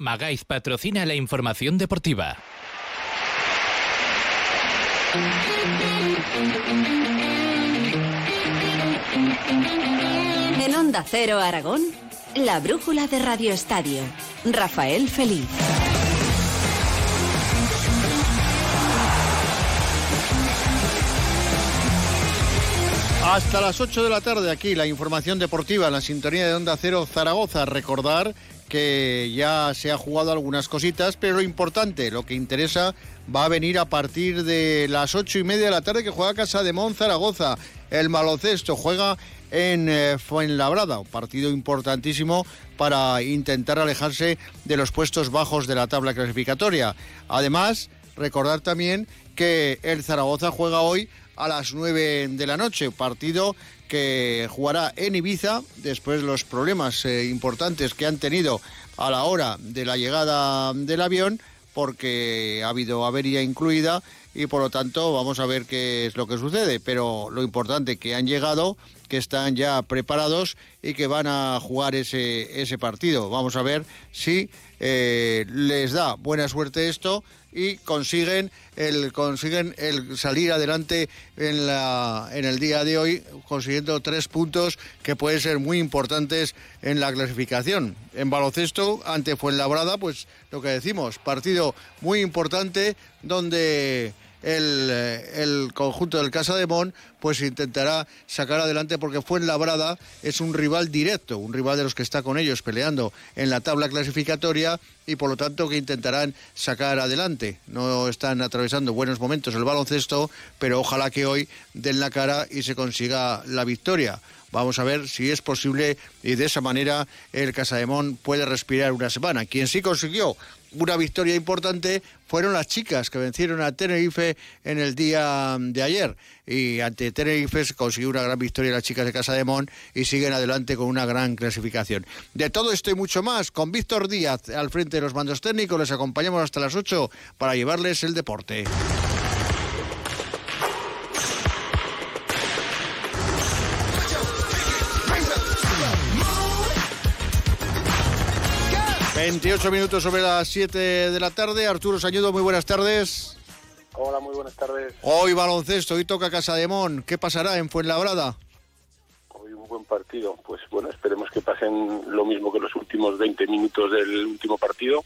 Magaiz patrocina la información deportiva. En Onda Cero Aragón, la brújula de Radio Estadio. Rafael Feliz. Hasta las 8 de la tarde aquí, la información deportiva en la sintonía de Onda Cero Zaragoza. Recordar que ya se ha jugado algunas cositas, pero lo importante, lo que interesa, va a venir a partir de las ocho y media de la tarde que juega Casa de Mon Zaragoza. El baloncesto juega en eh, Fuenlabrada, un partido importantísimo para intentar alejarse de los puestos bajos de la tabla clasificatoria. Además, recordar también que el Zaragoza juega hoy a las 9 de la noche, partido que jugará en Ibiza después de los problemas eh, importantes que han tenido a la hora de la llegada del avión porque ha habido avería incluida y por lo tanto vamos a ver qué es lo que sucede, pero lo importante que han llegado, que están ya preparados y que van a jugar ese, ese partido. Vamos a ver si eh, les da buena suerte esto y consiguen el consiguen el salir adelante en la en el día de hoy consiguiendo tres puntos que pueden ser muy importantes en la clasificación. En baloncesto ante Fuenlabrada pues lo que decimos partido muy importante donde el, eh, el, conjunto del Casa de Mon pues intentará sacar adelante porque Fuenlabrada es un rival directo, un rival de los que está con ellos peleando en la tabla clasificatoria y por lo tanto que intentarán sacar adelante. No están atravesando buenos momentos el baloncesto, pero ojalá que hoy den la cara y se consiga la victoria. Vamos a ver si es posible y de esa manera el Casademón puede respirar una semana. Quien sí consiguió una victoria importante fueron las chicas que vencieron a Tenerife en el día de ayer. Y ante Tenerife se consiguió una gran victoria las chicas de Casa de Mon y siguen adelante con una gran clasificación. De todo esto y mucho más, con Víctor Díaz al frente de los mandos técnicos, les acompañamos hasta las 8 para llevarles el deporte. 28 minutos sobre las 7 de la tarde. Arturo Sañudo, muy buenas tardes. Hola, muy buenas tardes. Hoy baloncesto, hoy toca Casa de Mon. ¿Qué pasará en Fuenlabrada? Hoy un buen partido. Pues bueno, esperemos que pasen lo mismo que los últimos 20 minutos del último partido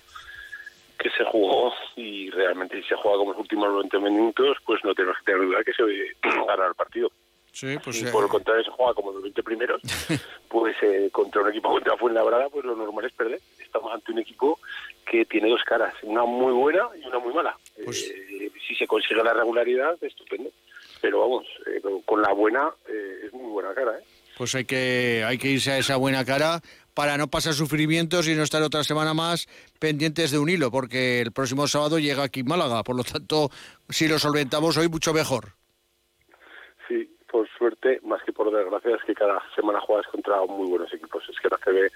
que se jugó y realmente si se juega como los últimos 20 minutos, pues no tenemos que tener duda que se ganar el partido. Sí, pues, y por el contrario se juega como los 20 primeros, pues eh, contra un equipo contra Fuenlabrada, pues lo normal es perder. Estamos ante un equipo que tiene dos caras, una muy buena y una muy mala. Pues eh, si se consigue la regularidad, estupendo. Pero vamos, eh, con la buena es muy buena cara. ¿eh? Pues hay que, hay que irse a esa buena cara para no pasar sufrimientos y no estar otra semana más pendientes de un hilo, porque el próximo sábado llega aquí Málaga. Por lo tanto, si lo solventamos hoy, mucho mejor. Sí, por suerte, más que por desgracia, es que cada semana juegas contra muy buenos equipos. Es que la CB,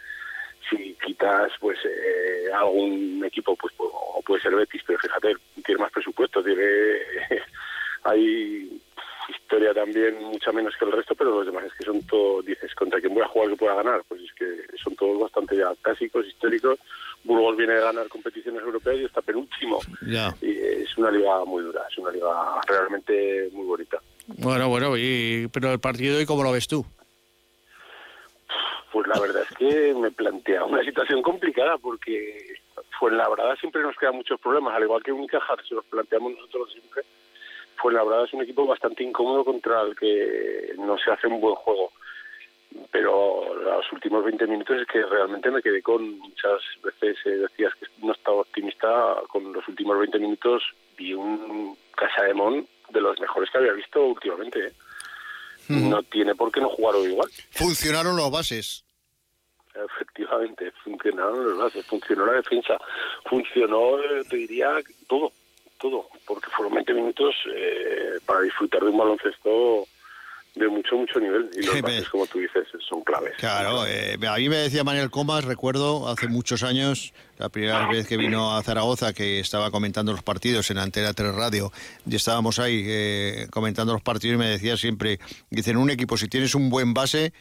si quitas pues eh, algún equipo, pues o puede ser Betis, pero fíjate, tiene más presupuesto, tiene hay historia también mucha menos que el resto, pero los demás es que son todos, dices, contra quien voy a jugar que pueda ganar, pues es que son todos bastante ya clásicos, históricos. Burgos viene a ganar competiciones europeas y está penúltimo. Ya. Y es una liga muy dura, es una liga realmente muy bonita. Bueno, bueno, y, pero el partido hoy, ¿cómo lo ves tú? Pues la verdad es que me plantea una situación complicada porque Fuenlabrada siempre nos quedan muchos problemas, al igual que Unicajar, si los planteamos nosotros siempre. Fuenlabrada es un equipo bastante incómodo contra el que no se hace un buen juego. Pero los últimos 20 minutos es que realmente me quedé con muchas veces eh, decías que no estaba optimista con los últimos 20 minutos vi un Casa de Mon de los mejores que había visto últimamente. ¿eh? No tiene por qué no jugar hoy igual. Funcionaron los bases. Efectivamente, funcionaron los bases, funcionó la defensa, funcionó, eh, te diría, todo, todo, porque fueron 20 minutos eh, para disfrutar de un baloncesto de mucho, mucho nivel. Y los Sí, bases, como tú dices, son claves. Claro, eh, a mí me decía Manuel Comas, recuerdo hace muchos años, la primera vez que vino a Zaragoza, que estaba comentando los partidos en Antena 3 Radio, y estábamos ahí eh, comentando los partidos y me decía siempre, dice, en un equipo, si tienes un buen base,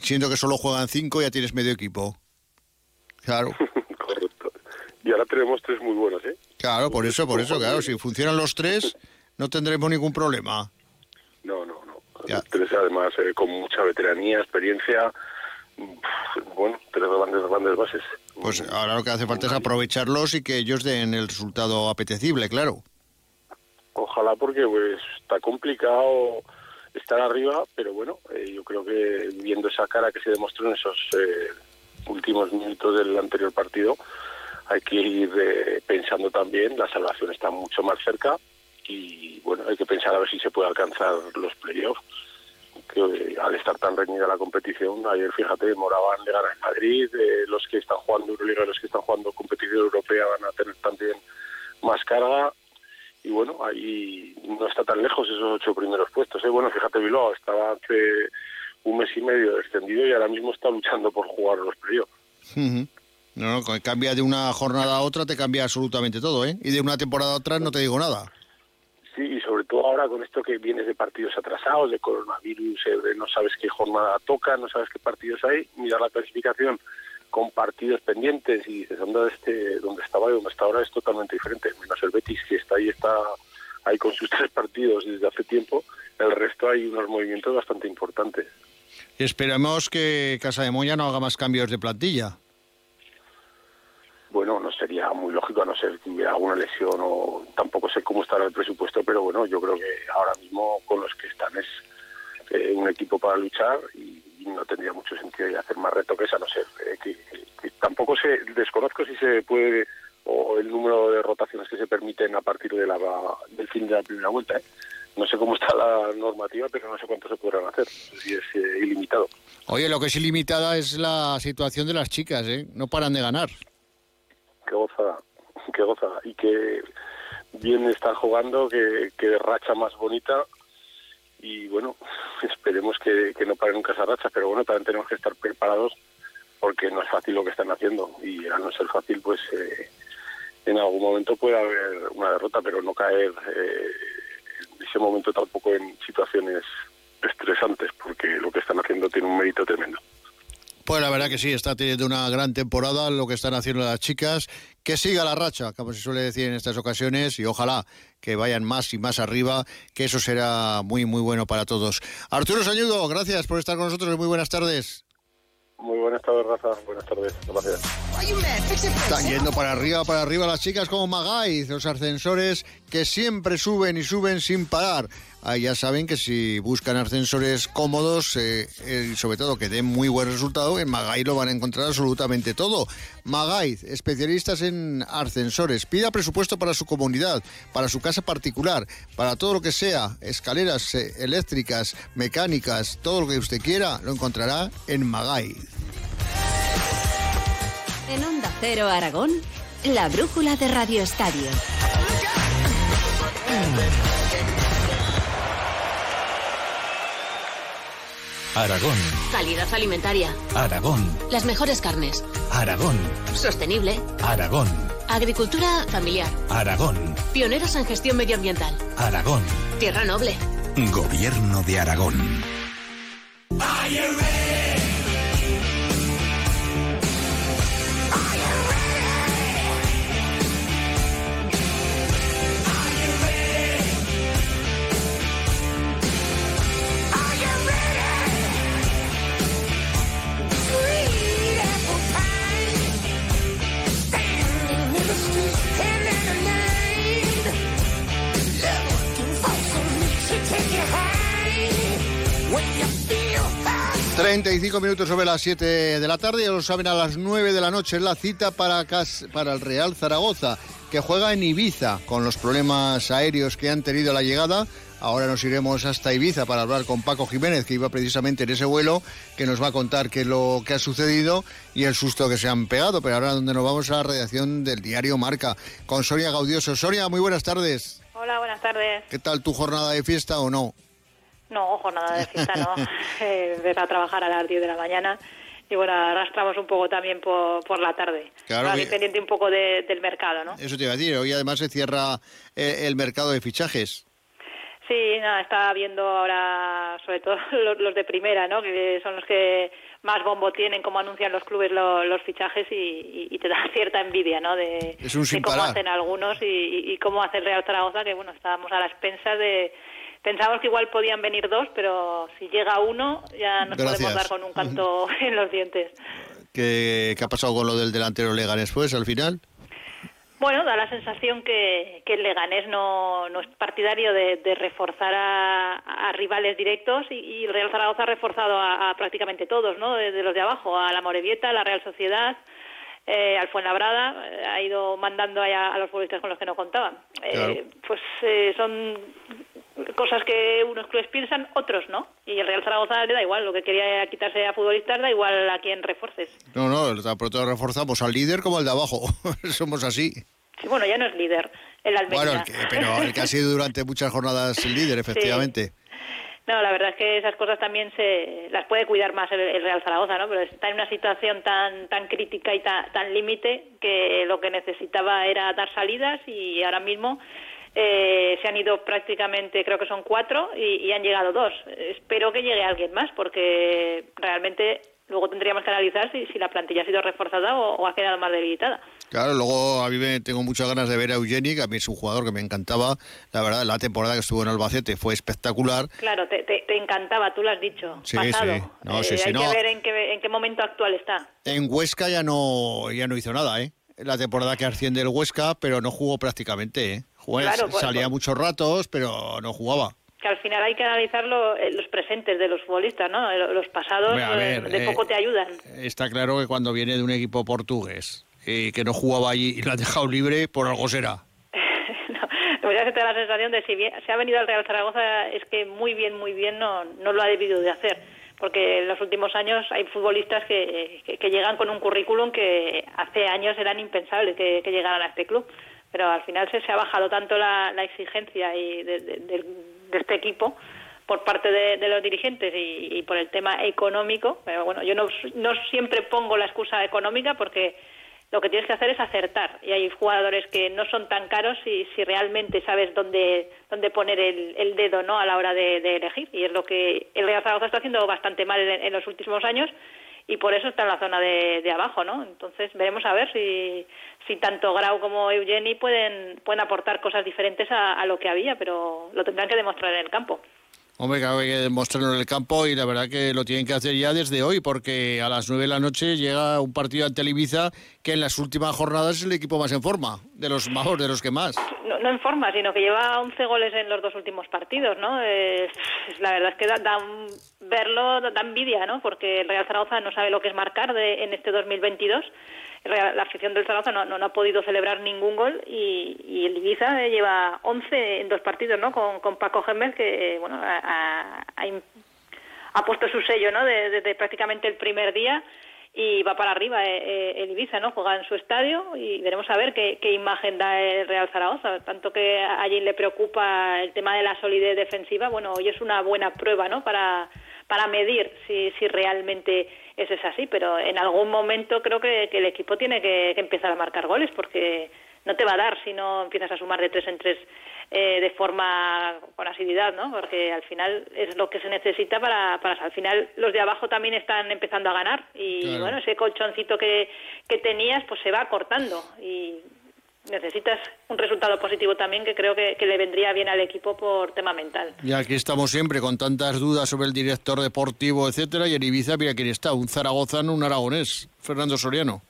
siendo que solo juegan cinco, ya tienes medio equipo. Claro. Correcto. y ahora tenemos tres muy buenos, ¿eh? Claro, por eso, por eso, claro, si funcionan los tres, no tendremos ningún problema. No, no, no. Ya. Tres además eh, con mucha veteranía, experiencia, bueno, tres grandes, grandes bases. Pues ahora lo que hace falta es aprovecharlos y que ellos den el resultado apetecible, claro. Ojalá porque pues está complicado estar arriba, pero bueno, eh, yo creo que viendo esa cara que se demostró en esos eh, últimos minutos del anterior partido, hay que ir eh, pensando también, la salvación está mucho más cerca y bueno, hay que pensar a ver si se puede alcanzar los playoffs. Eh, al estar tan reñida la competición, ayer fíjate, Moraban le gana en Madrid, los que están jugando Euroliga los que están jugando competición europea van a tener también más carga y bueno, ahí no está tan lejos esos ocho primeros puestos. ¿eh? Bueno, fíjate, Bilbao estaba hace un mes y medio descendido y ahora mismo está luchando por jugar los playoffs. Ujú. No, no, cambia de una jornada a otra, te cambia absolutamente todo, ¿eh? Y de una temporada a otra no te digo nada. Sí, y sobre todo ahora con esto que vienes de partidos atrasados, de coronavirus, eh, de no sabes qué jornada toca, no sabes qué partidos hay, mirar la clasificación con partidos pendientes y dices, ¿dónde, este, dónde estaba y dónde está ahora es totalmente diferente. Menos el Betis, que está ahí, está ahí con sus tres partidos desde hace tiempo, el resto hay unos movimientos bastante importantes. Esperemos que Casa de Moya no haga más cambios de plantilla. Bueno, no sería muy lógico a no ser que hubiera alguna lesión o tampoco sé cómo estará el presupuesto, pero bueno, yo creo que ahora mismo con los que están es eh, un equipo para luchar y no tendría mucho sentido ya hacer más retoques a no ser eh, que, que tampoco sé, desconozco si se puede o el número de rotaciones que se permiten a partir de la, del fin de la primera vuelta. ¿eh? No sé cómo está la normativa, pero no sé cuánto se podrán hacer, no sé si es eh, ilimitado. Oye, lo que es ilimitada es la situación de las chicas, ¿eh? No paran de ganar. qué gozada, qué gozada. Y que bien están jugando, que, que racha más bonita. Y bueno, esperemos que, que no pare nunca esa racha, pero bueno, también tenemos que estar preparados porque no es fácil lo que están haciendo. Y al no ser fácil, pues eh, en algún momento puede haber una derrota, pero no caer eh, en ese momento tampoco en situaciones estresantes, porque lo que están haciendo tiene un mérito tremendo. Pues la verdad que sí, está teniendo una gran temporada lo que están haciendo las chicas. Que siga la racha, como se suele decir en estas ocasiones, y ojalá que vayan más y más arriba, que eso será muy, muy bueno para todos. Arturo Sañudo, gracias por estar con nosotros y muy buenas tardes. Muy buenas tardes, Rafa. Buenas tardes. Gracias. Están yendo para arriba, para arriba las chicas como Magaiz, los ascensores que siempre suben y suben sin parar. Ah, ya saben que si buscan ascensores cómodos eh, eh, y sobre todo que den muy buen resultado, en Magaiz lo van a encontrar absolutamente todo. Magaiz, especialistas en ascensores. Pida presupuesto para su comunidad, para su casa particular, para todo lo que sea, escaleras eh, eléctricas, mecánicas, todo lo que usted quiera, lo encontrará en Magaiz. En Onda Cero Aragón, la brújula de Radio Estadio. Aragón, Calidad alimentaria. Aragón, Las mejores carnes. Aragón, Sostenible. Aragón, Agricultura familiar. Aragón, Pioneros en gestión medioambiental. Aragón. Tierra noble. Gobierno de Aragón. When you 35 minutos sobre las 7 de la tarde, ya lo saben, a las 9 de la noche es la cita para, para el Real Zaragoza, que juega en Ibiza con los problemas aéreos que han tenido a la llegada. Ahora nos iremos hasta Ibiza para hablar con Paco Jiménez, que iba precisamente en ese vuelo, que nos va a contar qué es lo que ha sucedido y el susto que se han pegado. Pero ahora donde nos vamos a la redacción del diario Marca, con Soria Gaudioso. Soria, muy buenas tardes. Hola, buenas tardes. ¿Qué tal tu jornada de fiesta o no? No, jornada de fiesta no. Eh, a trabajar a las 10 de la mañana y bueno, arrastramos un poco también por, por la tarde. Claro, Ahora que- pendiente un poco de- del mercado, ¿no? Eso te iba a decir, hoy además se cierra eh, el mercado de fichajes. Sí, nada, estaba viendo ahora sobre todo los, los de primera, ¿no? Que son los que más bombo tienen, cómo anuncian los clubes lo- los fichajes y, y- y te da cierta envidia, ¿no? De, Es un de cómo parar. hacen algunos y, y- y cómo hace el Real Zaragoza, que bueno, estábamos a la expensas de... Pensábamos que igual podían venir dos, pero si llega uno ya nos Gracias. podemos dar con un canto en los dientes. ¿Qué, qué ha pasado con lo del delantero Leganés, pues, al final? Bueno, da la sensación que, que el Leganés no, no es partidario de, de reforzar a, a rivales directos y, y el Real Zaragoza ha reforzado a, a prácticamente todos, ¿no? Desde los de abajo, a la Morevieta, a la Real Sociedad, eh, al Fuenlabrada, eh, ha ido mandando allá a los futbolistas con los que no contaban. Eh, Claro. pues eh, son cosas que unos clubes piensan, otros no. Y el Real Zaragoza le da igual, lo que quería quitarse a futbolistas, da igual a quién refuerces. No, no, pronto reforzamos al líder como al de abajo. Somos así. Sí, bueno, ya no es líder, el Almería. Bueno, el que- pero el que ha sido durante muchas jornadas el líder, efectivamente. No, la verdad es que esas cosas también se las puede cuidar más el, el Real Zaragoza, ¿no? Pero está en una situación tan tan crítica y ta- tan límite que lo que necesitaba era dar salidas y ahora mismo eh, se han ido prácticamente, creo que son cuatro y, y han llegado dos. Espero que llegue alguien más porque realmente luego tendríamos que analizar si, si la plantilla ha sido reforzada o, o ha quedado más debilitada. Claro, luego a mí me tengo muchas ganas de ver a Eugeni, que a mí es un jugador que me encantaba. La verdad, la temporada que estuvo en Albacete fue espectacular. Claro, te, te- te encantaba, tú lo has dicho. Sí, pasado. sí. No, sí, Eh, sí, hay no. que ver en qué, en qué momento actual está. En Huesca ya no, ya no hizo nada, ¿eh? La temporada que asciende el Huesca, pero no jugó prácticamente, ¿eh? Claro, salía pues- muchos ratos, pero no jugaba. que al final hay que analizar lo- eh, los presentes de los futbolistas, ¿no? Eh, Los pasados Hombre, a eh, ver, de eh, poco te ayudan. Está claro que cuando viene de un equipo portugués y que no jugaba allí y lo han dejado libre, por algo será. no, pues ya se te da la sensación de si bien, se ha venido al Real Zaragoza es que muy bien, muy bien no, no lo ha debido de hacer. Porque en los últimos años hay futbolistas que, que, que llegan con un currículum que hace años eran impensables que, que llegaran a este club. Pero al final se, se ha bajado tanto la, exigencia y de, de- de- este equipo por parte de, los dirigentes y, y por el tema económico. Pero bueno, yo no, no siempre pongo la excusa económica porque lo que tienes que hacer es acertar. Y hay jugadores que no son tan caros si, si realmente sabes dónde, dónde poner el, el dedo ¿no? a la hora de, de elegir. Y es lo que el Real Zaragoza está haciendo bastante mal en, en los últimos años y por eso está en la zona de, de abajo. ¿no? Entonces veremos a ver si, si tanto Grau como Eugeni pueden, pueden aportar cosas diferentes a, lo que había, pero lo tendrán que demostrar en el campo. Hombre, que hay que demostrarlo en el campo y la verdad que lo tienen que hacer ya desde hoy, porque a las 9 de la noche llega un partido ante el Ibiza que en las últimas jornadas es el equipo más en forma, de los de los que más. no, en forma, sino que lleva 11 goles en los dos últimos partidos, ¿no? Es- la verdad es que da, verlo da, envidia, ¿no? Porque el Real Zaragoza no sabe lo que es marcar de, en este 2022. El Real- la afición del Zaragoza no, no, ha podido celebrar ningún gol y, y el Ibiza eh, lleva 11 en dos partidos, ¿no? Con, con Paco Gémez, que, bueno, ha, puesto su sello, ¿no? de- Desde prácticamente el primer día y va para arriba eh, eh, el Ibiza, ¿no? Juega en su estadio y veremos a ver qué, imagen da el Real Zaragoza. Tanto que a allí le preocupa el tema de la solidez defensiva, bueno, hoy es una buena prueba, ¿no? Para, para medir si, si realmente eso es así, pero en algún momento creo que, que el equipo tiene que, que empezar a marcar goles porque no te va a dar si no empiezas a sumar de tres en tres eh, de forma con asiduidad, ¿no? Porque al final es lo que se necesita para, para al final los de abajo también están empezando a ganar y Claro. bueno ese colchoncito que, que tenías pues se va cortando y necesitas un resultado positivo también que creo que, que le vendría bien al equipo por tema mental. Y aquí estamos siempre con tantas dudas sobre el director deportivo, etcétera, y en Ibiza, mira quién está, un zaragozano, un aragonés, Fernando Soriano.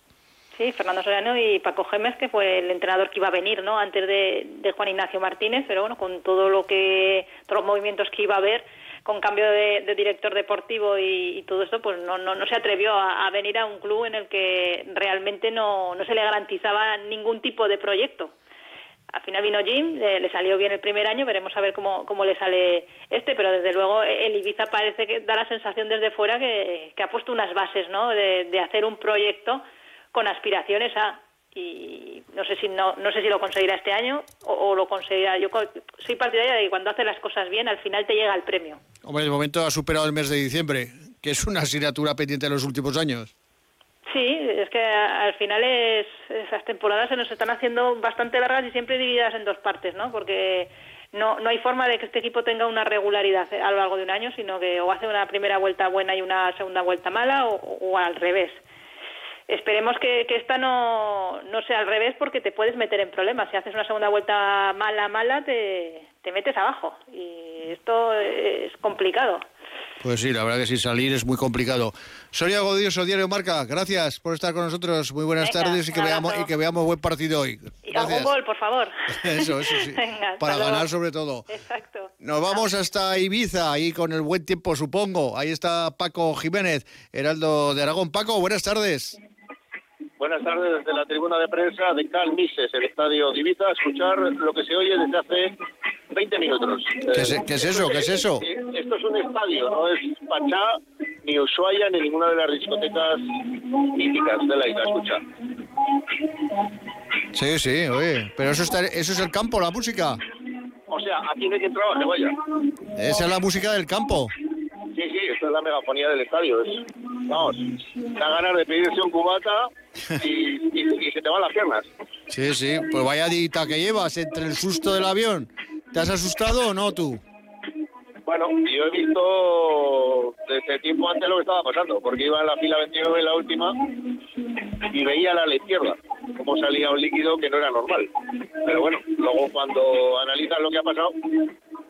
Sí, Fernando Soriano y Paco Gémez, que fue el entrenador que iba a venir, ¿no? Antes de, Juan Ignacio Martínez, pero bueno, con todo lo que, todos los movimientos que iba a haber, con cambio de, de director deportivo y, y todo esto, pues no, no, no se atrevió a, venir a un club en el que realmente no, no se le garantizaba ningún tipo de proyecto. Al final vino Jim, le, salió bien el primer año, veremos a ver cómo, cómo le sale este, pero desde luego el Ibiza parece que da la sensación desde fuera que, que ha puesto unas bases, ¿no? De, de hacer un proyecto con aspiraciones a y no sé si no, no sé si lo conseguirá este año o, o lo conseguirá. Yo soy partidaria de que cuando hace las cosas bien al final te llega el premio. Hombre, de momento ha superado el mes de diciembre, que es una asignatura pendiente de los últimos años. Sí, es que al final es, esas temporadas se nos están haciendo bastante largas y siempre divididas en dos partes, ¿no? Porque no, no hay forma de que este equipo tenga una regularidad a lo largo de un año, sino que o hace una primera vuelta buena y una segunda vuelta mala o, o al revés. Esperemos que, que esta no, no sea al revés porque te puedes meter en problemas. Si haces una segunda vuelta mala, mala, te, te metes abajo. Y esto es complicado. Pues sí, la verdad que sí, salir es muy complicado. Soria Godioso, Diario Marca, gracias por estar con nosotros. Muy buenas Venga, tardes y que, veamos, y que veamos buen partido hoy. Y Gracias. algún gol, por favor. Eso, eso sí. Venga, Para luego. ganar sobre todo. Exacto. Nos vamos hasta Ibiza, ahí con el buen tiempo, supongo. Ahí está Paco Jiménez, Heraldo de Aragón. Paco, buenas tardes. Buenas tardes desde la tribuna de prensa de Cal Mises, el estadio de Ibiza, a escuchar lo que se oye desde hace 20 minutos. ¿Qué es, qué es eso? ¿Qué es eso? Eh, Esto es un estadio, no es Pachá, ni Ushuaia, ni ninguna de las discotecas míticas de la isla. Escucha. Sí, sí, oye. Pero eso, está, eso es el campo, la música. O sea, aquí no hay quien trabaje, vaya. Esa es la música del campo. Sí, sí, esta es la megafonía del estadio. Es, vamos, da ganas de pedirse un cubata y, y- y se te van las piernas. Sí, sí. Pues vaya dita que llevas entre el susto del avión. ¿Te has asustado o no tú? Bueno, yo he visto desde tiempo antes lo que estaba pasando, porque iba en la fila 29 en la última y veía a la izquierda cómo salía un líquido que no era normal. Pero bueno, luego cuando analizas lo que ha pasado,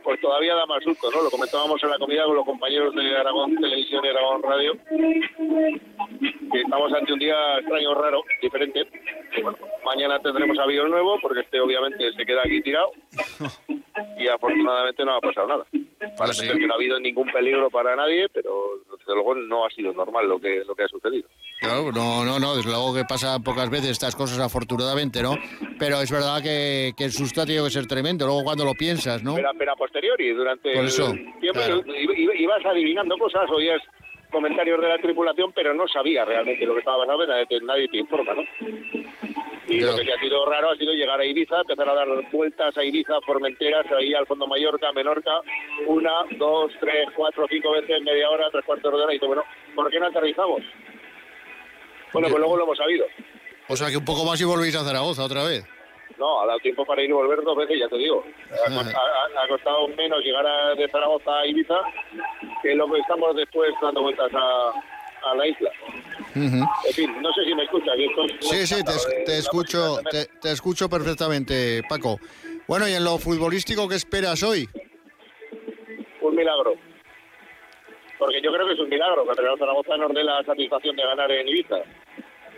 pues todavía da más susto, ¿no? Lo comentábamos en la comida con los compañeros de Aragón Televisión y Aragón Radio, que estamos ante un día extraño, raro, diferente. Bueno, mañana tendremos avión nuevo, porque este obviamente se queda aquí tirado y afortunadamente no ha pasado nada. Parece sí. ser que no ha habido ningún peligro para nadie, pero desde luego no ha sido normal lo que lo que ha sucedido. Claro, no, no, no, desde luego que pasa pocas veces estas cosas afortunadamente, ¿no? Pero es verdad que, que el susto ha tenido que ser tremendo, luego cuando lo piensas, ¿no? Pero, pero a posteriori, durante Por eso, el tiempo, claro. ibas adivinando cosas, oías comentarios de la tripulación, pero no sabía realmente lo que estaba pasando, nadie te, nadie te informa, ¿no? Y lo que ha sido raro ha sido llegar a Ibiza, empezar a dar vueltas a Ibiza, Formenteras, ahí al fondo Mallorca, Menorca, una, dos, tres, cuatro, cinco veces, media hora, tres cuartos de hora, y digo, bueno, ¿por qué no aterrizamos? Bueno, pues luego lo hemos sabido. O sea que un poco más y volvéis a Zaragoza otra vez. No, ha dado tiempo para ir y volver dos veces, ya te digo. Ha, cost- ha- ha costado menos llegar a, de Zaragoza a Ibiza que lo que estamos después dando vueltas a, a la isla. En fin, no sé si me escuchas. es- Sí, sí, te, eh, te escucho, te escucho perfectamente, Paco. Bueno, y en lo futbolístico, ¿qué esperas hoy? Un milagro. Porque yo creo que es un milagro que el Real Zaragoza nos dé la satisfacción de ganar en Ibiza.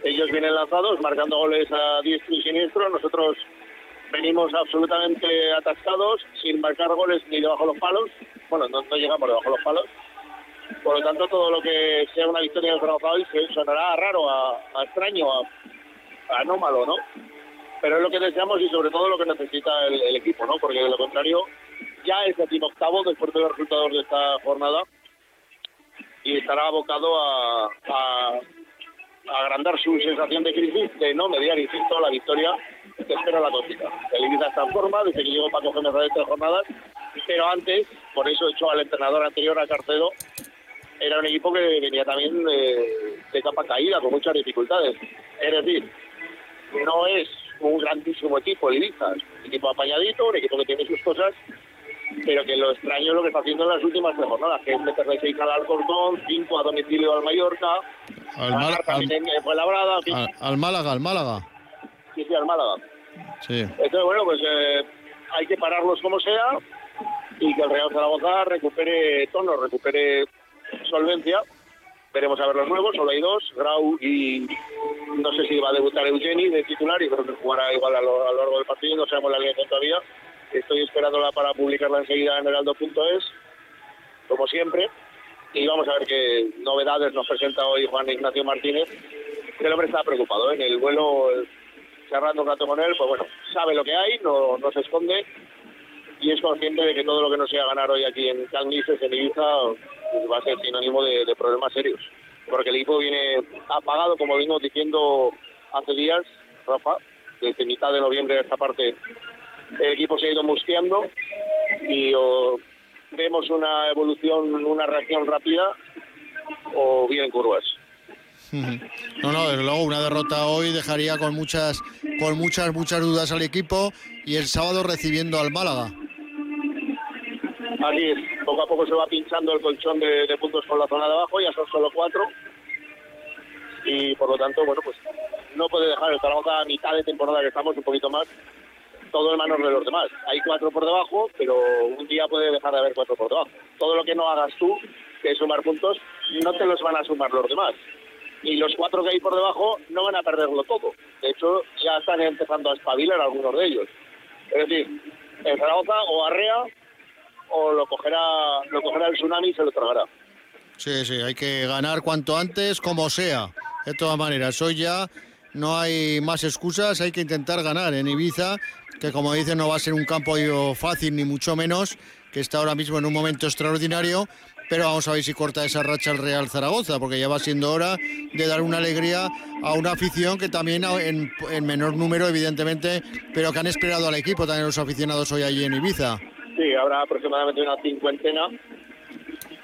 Ellos vienen lanzados, marcando goles a diestro y siniestro. Nosotros venimos absolutamente atascados, sin marcar goles ni debajo de los palos. Bueno, no, no llegamos debajo de los palos. Por lo tanto, todo lo que sea una victoria del Zaragoza hoy sonará raro, a, a extraño, a, a anómalo, ¿no? Pero es lo que deseamos y sobre todo lo que necesita el, el equipo, ¿no? Porque de lo contrario, ya es decimoctavo después de los resultados de esta jornada y estará abocado a- a agrandar su sensación de crisis, de no mediar, insisto, la victoria que espera la cosita. El Ibiza está en forma desde que llegó Paco Gémez a estas jornadas, pero antes, por eso he hecho al entrenador anterior, a Carcedo, era un equipo que venía también de, de capa caída, con muchas dificultades. Es decir, no es un grandísimo equipo el Ibiza, es un equipo apañadito, un equipo que tiene sus cosas, pero que lo extraño es lo que está haciendo en las últimas tres jornadas, que es meterle seis al Alcorcón, cinco a domicilio al Mallorca, Al, también en Fuenlabrada, en fin, al- al Málaga, al Málaga. sí, sí, al Málaga. Sí. Entonces, bueno, pues eh, hay que pararlos como sea y que el Real Zaragoza recupere tono, recupere solvencia. Veremos a ver los nuevos, solo hay dos, Grau y no sé si va a debutar Eugeni de titular y creo que jugará igual a lo, a lo largo del partido, no sabemos la alianza todavía. Estoy esperándola para publicarla enseguida en heraldo.es, como siempre. Y vamos a ver qué novedades nos presenta hoy Juan Ignacio Martínez, el hombre está preocupado. ¿eh? En el vuelo, charlando un rato con él, pues bueno, sabe lo que hay, no, no se esconde y es consciente de que todo lo que no sea ganar hoy aquí en Calnices, en Ibiza, pues va a ser sinónimo de, de problemas serios. Porque el equipo viene apagado, como venimos diciendo hace días, Rafa, desde mitad de noviembre de esta parte el equipo se ha ido musqueando y o vemos una evolución, una reacción rápida o vienen curvas. No, no, desde luego una derrota hoy dejaría con muchas, con muchas, muchas dudas al equipo y el sábado recibiendo al Málaga. aquí es poco a poco se va pinchando el colchón de, de puntos con la zona de abajo, ya son solo cuatro. Y por lo tanto, bueno, pues no puede dejar el Zaragoza a mitad de temporada que estamos, un poquito más, todo en manos de los demás. Hay cuatro por debajo, pero un día puede dejar de haber cuatro por debajo. Todo lo que no hagas tú, que es sumar puntos, no te los van a sumar los demás. Y los cuatro que hay por debajo no van a perderlo todo. De hecho, ya están empezando a espabilar algunos de ellos. Es decir, el Zaragoza o arrea o lo cogerá, lo cogerá el tsunami y se lo tragará. Sí, sí, hay que ganar cuanto antes, como sea. De todas maneras, hoy ya no hay más excusas, hay que intentar ganar en Ibiza, que como dicen no va a ser un campo fácil ni mucho menos, que está ahora mismo en un momento extraordinario, pero vamos a ver si corta esa racha el Real Zaragoza, porque ya va siendo hora de dar una alegría a una afición que también en, en menor número, evidentemente, pero que han esperado al equipo también los aficionados hoy allí en Ibiza. Sí, habrá aproximadamente una cincuentena.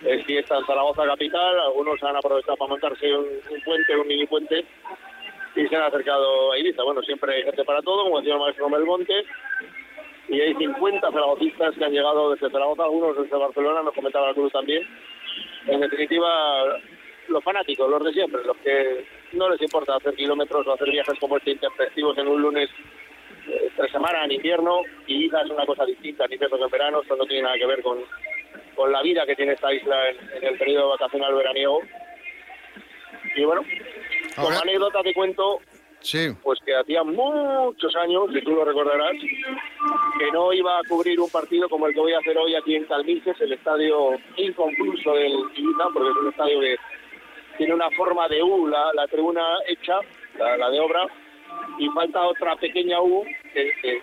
Es fiesta en Zaragoza capital, algunos han aprovechado para montarse un puente, un mini puente, y se han acercado a Ibiza. Bueno, siempre hay gente para todo, como decía el maestro Monte, y hay 50 zaragocistas que han llegado desde Zaragoza, algunos desde Barcelona, nos comentaba el club también. En definitiva, los fanáticos, los de siempre, los que no les importa hacer kilómetros o hacer viajes como este intempestivos en un lunes eh, tres semanas en invierno, y Ibiza es una cosa distinta invierno que en verano, esto no tiene nada que ver con, con la vida que tiene esta isla en, en el periodo vacacional veraniego. Y bueno, como Ahora- anécdota te cuento Sí, pues que hacía muchos años, y tú lo recordarás, que no iba a cubrir un partido como el que voy a hacer hoy aquí en Calmises, el estadio inconcluso del Ibiza, porque es un estadio que tiene una forma de U, la, la tribuna hecha, la, la de obra, y falta otra pequeña U, que, que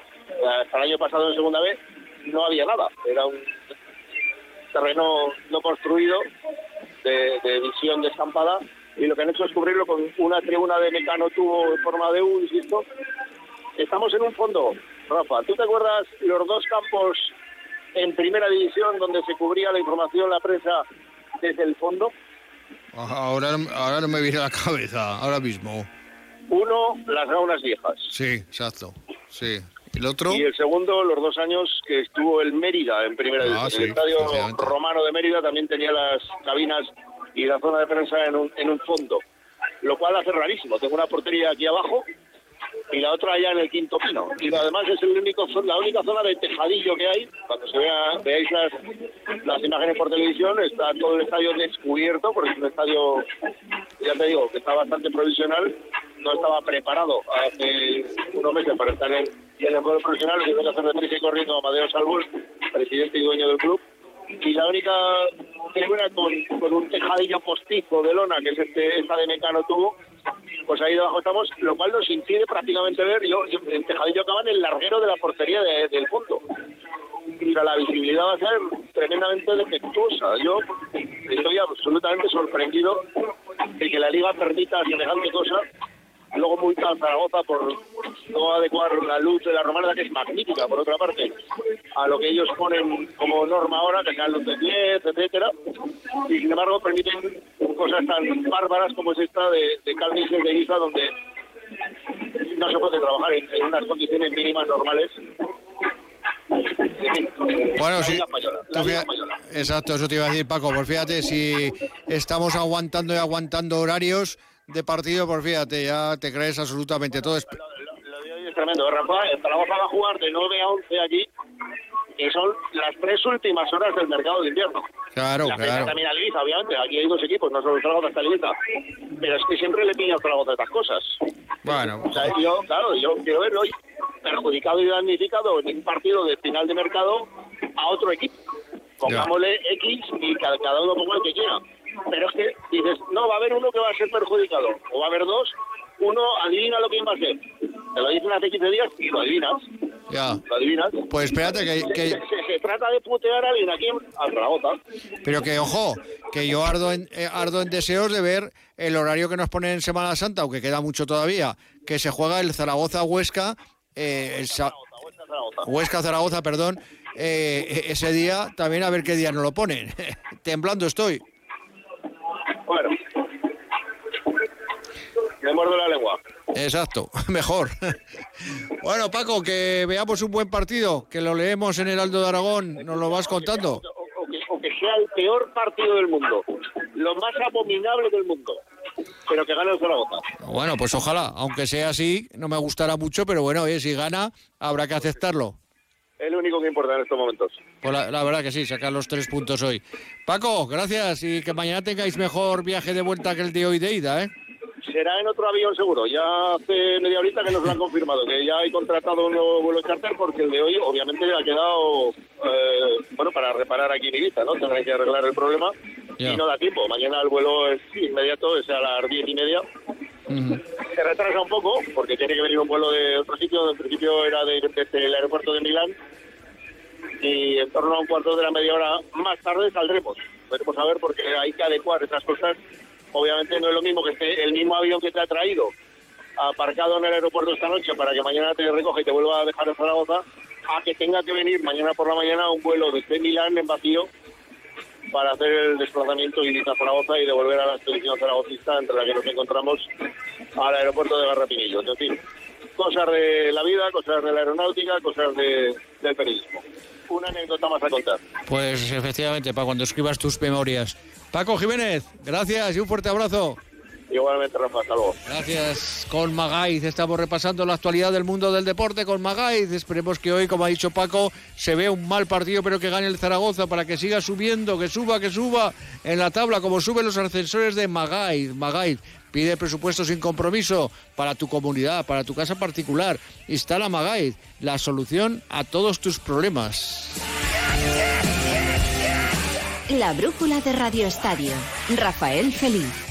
hasta el año pasado en segunda vez no había nada, era un terreno no construido, de, de visión descampada, y lo que han hecho es cubrirlo con una tribuna de mecano tubo en forma de U, insisto. Estamos en un fondo, Rafa. ¿Tú te acuerdas los dos campos en primera división donde se cubría la información, la prensa desde el fondo? ahora, ahora no me viene a la cabeza, ahora mismo. Uno, las gaunas viejas. Sí, exacto. Sí. ¿Y el otro? Y el segundo, los dos años que estuvo el Mérida en primera Ah, división. sí, el estadio romano de Mérida también tenía las cabinas y la zona de prensa en un, en un fondo, lo cual hace rarísimo. Tengo una portería aquí abajo y la otra allá en el quinto pino. Y además es el único, la única zona de tejadillo que hay. Cuando se vea, veáis las, las imágenes por televisión, está todo el estadio descubierto, porque es un estadio, ya te digo, que está bastante provisional. No estaba preparado hace unos meses para estar en, en el juego profesional. Lo que hacer corriendo a Amadeo Salbur, presidente y dueño del club. Y la única con, con un tejadillo postizo de lona, que es este, esta de Mecano tuvo, pues ahí debajo estamos, lo cual nos impide prácticamente ver, yo, el tejadillo acaba en el larguero de la portería de- del fondo. O la visibilidad va a ser tremendamente defectuosa. Yo estoy absolutamente sorprendido de que la liga permita semejante cosa. Luego multa a Zaragoza por no adecuar la luz de la romana, que es magnífica, por otra parte, a lo que ellos ponen como norma ahora, que sean luz de 10, etcétera. Y sin embargo permiten cosas tan bárbaras como es esta de, de Calmises de Ibiza, donde no se puede trabajar en, en unas condiciones mínimas normales. Bueno, sí. Fíjate- exacto, eso te iba a decir, Paco. Pues fíjate, si estamos aguantando y aguantando horarios de partido, pues fíjate, ya te crees absolutamente todo. Es- Lo, lo- lo de hoy es tremendo. Rafa, el Zaragoza va a jugar de 9 a 11 allí, que son las tres últimas horas del mercado de invierno. Claro, la claro. también al Ibiza, obviamente. Aquí hay dos equipos, no solo el Zaragoza, está Ibiza. Pero es que siempre le piña al Zaragoza estas cosas. Bueno, O sea, yo, claro, yo quiero ver hoy perjudicado y damnificado en un partido de final de mercado a otro equipo. Pongámosle X y cada, cada uno ponga el que quiera. Pero es que dices, no, va a haber uno que va a ser perjudicado, o va a haber dos, uno adivina lo que va a ser. Te lo dicen hace 15 días y lo adivinas. ya. Lo adivinas. Pues espérate, que, Se, que- se- se trata de putear a alguien aquí al Zaragoza. pero que ojo, que yo ardo en, eh, ardo en deseos de ver el horario que nos ponen en Semana Santa, aunque queda mucho todavía, que se juega el Zaragoza-Huesca, eh, el sa-. Huesca-Zaragoza, perdón, eh, e- ese día también a ver qué día nos lo ponen. Temblando estoy. Bueno. Me muerdo la lengua. Exacto, mejor. Bueno, Paco, que veamos un buen partido, que lo leemos en el Aldo de Aragón, nos lo vas contando. O- sería el peor partido del mundo, lo más abominable del mundo, pero que gane el Zaragoza. Bueno, pues ojalá, aunque sea así, no me gustará mucho, pero bueno, oye, si gana, habrá que aceptarlo. Es lo único que importa en estos momentos. Pues la, la verdad que sí, sacar los tres puntos hoy. Paco, gracias y que mañana tengáis mejor viaje de vuelta que el de hoy de ida, ¿eh? Será en otro avión seguro. Ya hace media horita que nos lo han confirmado, que ya hay contratado un nuevo vuelo charter porque el de hoy obviamente ha quedado, eh, bueno, para reparar aquí en Ibiza, ¿no? Tendrán que arreglar el problema y no da tiempo. Mañana el vuelo es inmediato, es a las diez y media. Se retrasa un poco porque tiene que venir un vuelo de otro sitio. En principio era de- desde el aeropuerto de Milán y en torno a un cuarto de la media hora más tarde saldremos. Veremos a ver porque hay que adecuar esas cosas. Obviamente no es lo mismo que esté el mismo avión que te ha traído aparcado en el aeropuerto esta noche para que mañana te recoja y te vuelva a dejar en Zaragoza, a que tenga que venir mañana por la mañana un vuelo desde Milán en vacío para hacer el desplazamiento Ibiza-Zaragoza y devolver a la expedición zaragocista entre la que nos encontramos al aeropuerto de Garrapinillos. En fin, cosas de la vida, cosas de la aeronáutica, cosas de- del periodismo. Una anécdota más a contar. Pues efectivamente, para cuando escribas tus memorias. Paco Jiménez, gracias y un fuerte abrazo. Igualmente, Rafa, hasta luego. Gracias. Con Magaiz estamos repasando la actualidad del mundo del deporte con Magaiz. Esperemos que hoy, como ha dicho Paco, se vea un mal partido, pero que gane el Zaragoza para que siga subiendo, que suba, que suba en la tabla, como suben los ascensores de Magaiz. Magaiz pide presupuesto sin compromiso para tu comunidad, para tu casa particular. Instala Magaiz, la solución a todos tus problemas. La brújula de Radio Estadio. Rafael Feliz.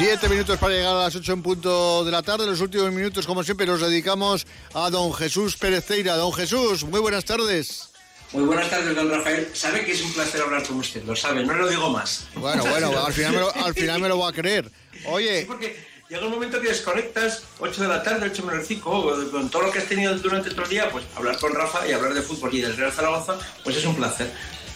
Siete minutos para llegar a las ocho en punto de la tarde. Los últimos minutos, como siempre, los dedicamos a don Jesús Pérez. Don Jesús, muy buenas tardes. Muy buenas tardes, don Rafael. Sabe que es un placer hablar con usted, lo sabe, no lo digo más. Bueno, bueno, al final me lo, al final me lo va a creer. Oye, Sí, porque llega un momento que desconectas, 8 de la tarde, 8 menos 5, con todo lo que has tenido durante todo el día, pues hablar con Rafa y hablar de fútbol y del Real Zaragoza, pues es un placer.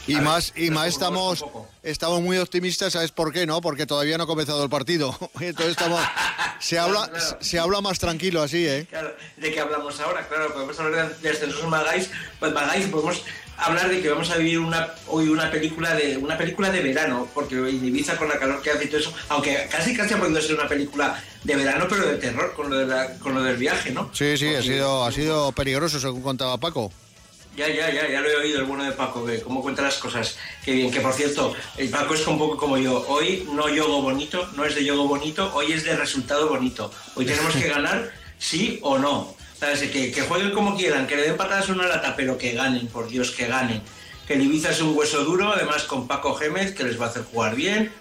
Y A ver, más, y más estamos, estamos muy optimistas, ¿sabes por qué? No, porque todavía no ha comenzado el partido. Entonces estamos, se habla, Claro. se habla más tranquilo así, ¿eh? Claro, ¿de qué hablamos ahora? Claro, podemos hablar de, ascensos Magáis, pues Magáis podemos hablar de que vamos a vivir una, hoy una película de una película de verano, porque en Ibiza con la calor que hace y todo eso, aunque casi casi ha podido ser una película de verano, pero de terror con lo, de la- con lo del viaje, ¿no? Sí, sí, ha sido, ha sido peligroso, según contaba Paco. Ya, ya, ya, ya lo he oído, el bueno de Paco, que cómo cuenta las cosas. Qué bien, que por cierto, el Paco es un poco como yo. Hoy no yogo bonito, no es de yogo bonito, hoy es de resultado bonito. Hoy tenemos que ganar, sí o no. ¿Sabes? Que, jueguen como quieran, que le den patadas una lata, pero que ganen, por Dios, que ganen. Que el Ibiza es un hueso duro, además con Paco Gémez, que les va a hacer jugar bien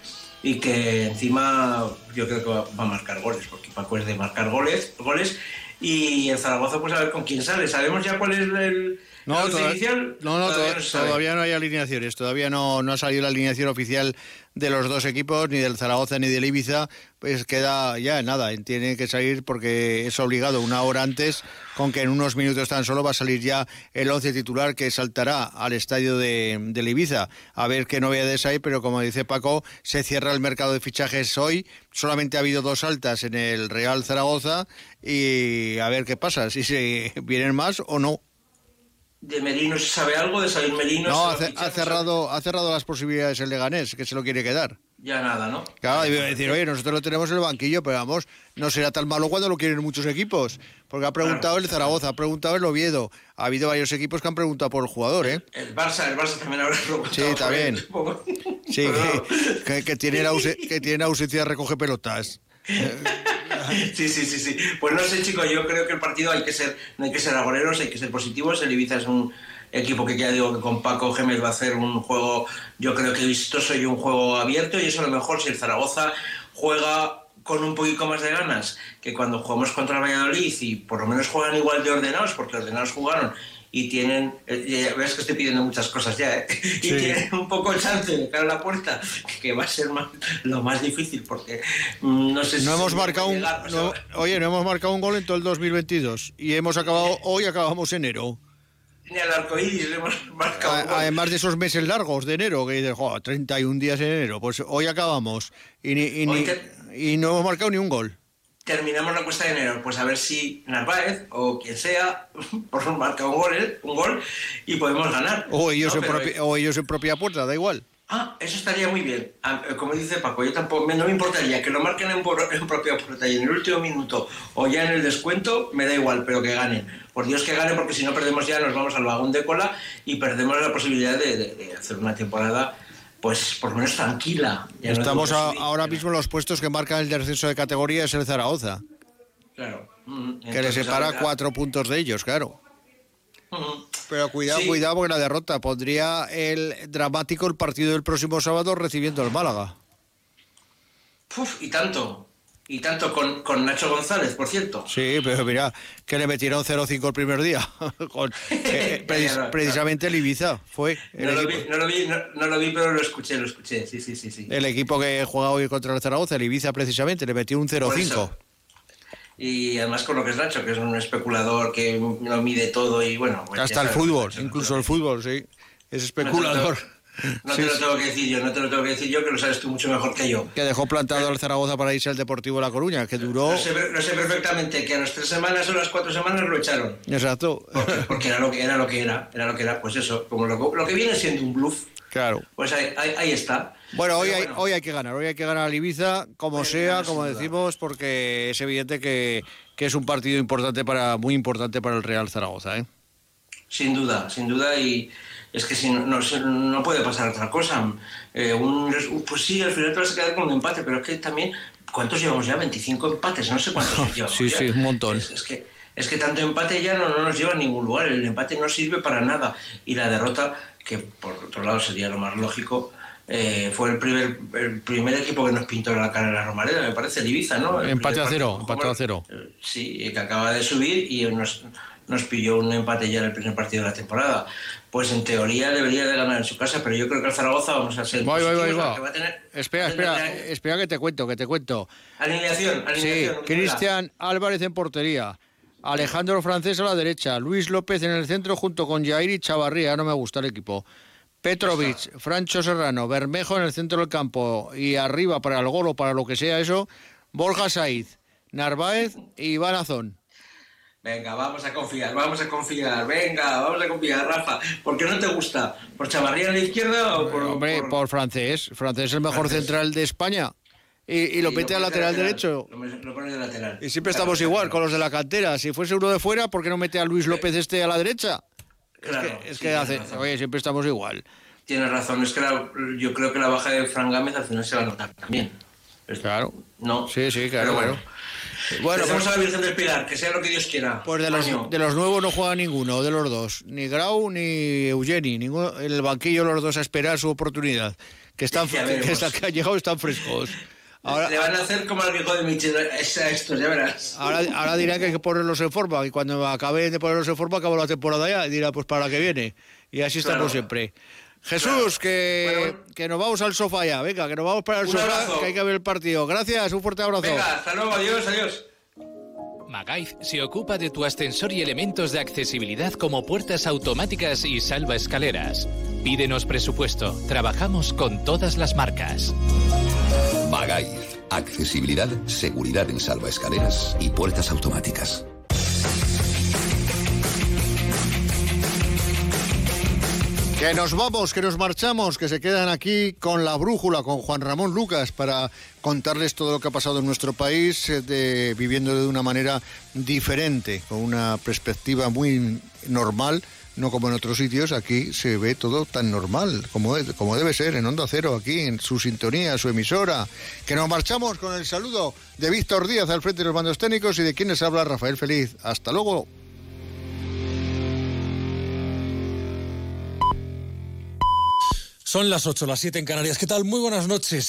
y que encima yo creo que va, a marcar goles, porque Paco es de marcar goles, goles y el Zaragoza pues a ver con quién sale. ¿Sabemos ya cuál es el, No, la once toda- inicial? no, no, Todavía to- sabe. todavía no hay alineaciones, todavía no, no ha salido la alineación oficial de los dos equipos, ni del Zaragoza ni del Ibiza, pues queda ya nada, tiene que salir porque es obligado una hora antes, con que en unos minutos tan solo va a salir ya el once titular que saltará al estadio de, del Ibiza, a ver qué novedades hay, pero como dice Paco, se cierra el mercado de fichajes hoy, solamente ha habido dos altas en el Real Zaragoza y a ver qué pasa, si se vienen más o no. ¿De Merino se sabe algo? ¿De salir Merino? No, ¿Se ha, ha cerrado, ha cerrado las posibilidades el Leganés, que se lo quiere quedar. Ya nada, ¿no? Claro, iba a decir, oye, nosotros lo tenemos en el banquillo, pero vamos, no será tan malo cuando lo quieren muchos equipos. Porque ha preguntado el Zaragoza, ha preguntado el Oviedo. Ha habido varios equipos que han preguntado por el jugador, ¿eh? El Barça, el Barça también habrá preguntado. Sí, también. supongo. Sí, que, que, que tiene, la que tiene ausencia de recoge pelotas. Sí, sí, sí, sí. Pues no sé, chicos, yo creo que el partido hay que ser, no hay que ser agoreros, hay que ser positivos. El Ibiza es un equipo que ya digo que con Paco Gémez va a hacer un juego, yo creo que vistoso y un juego abierto, y eso a lo mejor si el Zaragoza juega con un poquito más de ganas que cuando jugamos contra Valladolid y por lo menos juegan igual de ordenados, porque ordenados jugaron y tienen, eh, ves que estoy pidiendo muchas cosas ya, ¿eh? y Sí. tienen un poco el chance de cara a la puerta, que va a ser más- lo más difícil, porque mm, no sé si... No hemos se marcado un, llegar, no- oye, no hemos marcado un gol en todo el 2022 y hemos acabado hoy acabamos enero. Ni al le hemos marcado A-. Además de esos meses largos de enero, que dices, "Jo, 31 días en enero, pues hoy acabamos y, ni- y, ni- Hoy te- y no hemos marcado ni un gol. Terminamos la cuesta de enero, pues a ver si Narváez o quien sea por marca un gol, ¿eh? un gol y podemos ganar. O ellos, ¿no? en, Pero- propi- o ellos en propia puerta, da igual. Ah, eso estaría muy bien. Ah, eh, Como dice Paco, yo tampoco me- no me importaría que lo marquen en, en propia puerta y en el último minuto o ya en el descuento, me da igual, pero que ganen. Por Dios que ganen, porque si no perdemos ya, nos vamos al vagón de cola y perdemos la posibilidad de, de- de hacer una temporada, pues por lo menos tranquila. No Estamos a- ahora mismo en los puestos que marcan el descenso de categoría es el Zaragoza, Claro. Mm, que le separa ahora- cuatro puntos de ellos, claro. Mm. Pero cuidado, Sí. cuidado, porque la derrota pondría el dramático el partido del próximo sábado recibiendo al Málaga. Puf, y tanto. Y tanto con, con Nacho González, por cierto. Sí, pero mira, que le metieron 0-5 el primer día. Con- eh, precis- precisamente el Ibiza fue el, No lo, vi, no, lo vi, no, no lo vi, pero lo escuché, lo escuché. Sí, sí, sí. sí. el equipo que juega hoy contra el Zaragoza, el Ibiza precisamente, le metió un Por 0-5. eso. Y además con lo que es Nacho, que es un especulador que lo mide todo y bueno. pues Hasta el fútbol, Nacho, incluso el fútbol, sí. Es especulador. No Sí, te lo tengo que decir yo, no te lo tengo que decir yo, que lo sabes tú mucho mejor que yo. Que dejó plantado al Zaragoza para irse al Deportivo La Coruña, que duró... Lo sé, lo sé perfectamente, que a las tres semanas o las cuatro semanas lo echaron. Exacto. Porque, porque era lo que era lo que era, era lo que era, pues eso, como lo, lo que viene siendo un bluff, Claro. pues ahí, ahí, ahí está. Bueno, hoy hay, hoy hay que ganar, hoy hay que ganar al Ibiza, como Hoy sea, como decimos, porque es evidente que, que es un partido importante para, muy importante para el Real Zaragoza, ¿eh? Sin duda, sin duda, y es que si no, no, no puede pasar otra cosa. Eh, un pues sí, al final te vas a quedar con un empate, pero es que también, ¿cuántos llevamos ya? 25 empates, no sé cuántos llevamos. Sí, ya. sí, un montón. Es, es que, es que tanto empate ya no, no nos lleva a ningún lugar, el empate no sirve para nada. Y la derrota, que por otro lado sería lo más lógico, eh, fue el primer, el primer equipo que nos pintó la cara en la Romareda, me parece, el Ibiza, ¿no? El Empate a cero, partido empate a cero. Sí, que acaba de subir y nos, nos pilló un empate ya en el primer partido de la temporada. Pues en teoría debería de ganar en su casa, pero yo creo que el Zaragoza vamos a ser Voy, voy, voy, va. va a tener- Espera, espera, tener- espera que te cuento, que te cuento. Alineación, Sí, alineación. Cristian Álvarez en portería. Alejandro Francés a la derecha, Luis López en el centro junto con Jair y Chavarría, no me gusta el equipo. Petrovic, Francho Serrano, Bermejo en el centro del campo y arriba para el gol o para lo que sea eso, Borja Saiz, Narváez y Iván Azón. Venga, vamos a confiar, vamos a confiar, venga, vamos a confiar, Rafa. ¿Por qué no te gusta? ¿Por Chavarría a la izquierda o por...? Hombre, por- por francés, francés es el mejor Francés. central de España. Y, y lo mete al de lateral derecho. Lo, lo pone de lateral. Y siempre Claro, estamos claro, igual con los de la cantera. Si fuese uno de fuera, ¿por qué no mete a Luis López este a la derecha? Claro, es que, es sí, que tienes hace, razón. oye, siempre estamos igual. Tienes razón, es que la- yo creo que la baja de Fran Gámez al final se va a notar también. Claro. No. Sí, sí, claro, Pero bueno. claro. Bueno, pues, a la Virgen del Pilar, que sea lo que Dios quiera. pues de, los, de los nuevos no juega ninguno, de los dos. Ni Grau ni Eugeni. Ninguno, en el banquillo los dos a esperar su oportunidad. Que están que, veremos. que han llegado están frescos. Ahora, Le van a hacer como al viejo de Michel a estos, ya verás. ahora, ahora dirán que hay que ponerlos en forma. Y cuando acaben de ponerlos en forma, acabó la temporada ya. Y dirá, pues para la que viene. Y así estamos Claro. siempre. Jesús, Claro. que, Bueno. que nos vamos al sofá ya. Venga, que nos vamos para el Un sofá, abrazo. que hay que ver el partido. Gracias, un fuerte abrazo. Venga, hasta luego, adiós, adiós. Magaiz se ocupa de tu ascensor y elementos de accesibilidad como puertas automáticas y salva escaleras. Pídenos presupuesto. Trabajamos con todas las marcas. Magaiz. Accesibilidad, seguridad en salvaescaleras y puertas automáticas. Que nos vamos, que nos marchamos, que se quedan aquí con la brújula, con Juan Ramón Lucas, para contarles todo lo que ha pasado en nuestro país, eh, de, viviendo de una manera diferente, con una perspectiva muy normal, no como en otros sitios. Aquí se ve todo tan normal, como, como debe ser, en Onda Cero, aquí, en su sintonía, su emisora. Que nos marchamos con el saludo de Víctor Díaz al frente de los mandos técnicos y de quienes habla Rafael Feliz. Hasta luego. Son las 8, las 7 en Canarias. ¿Qué tal? Muy buenas noches.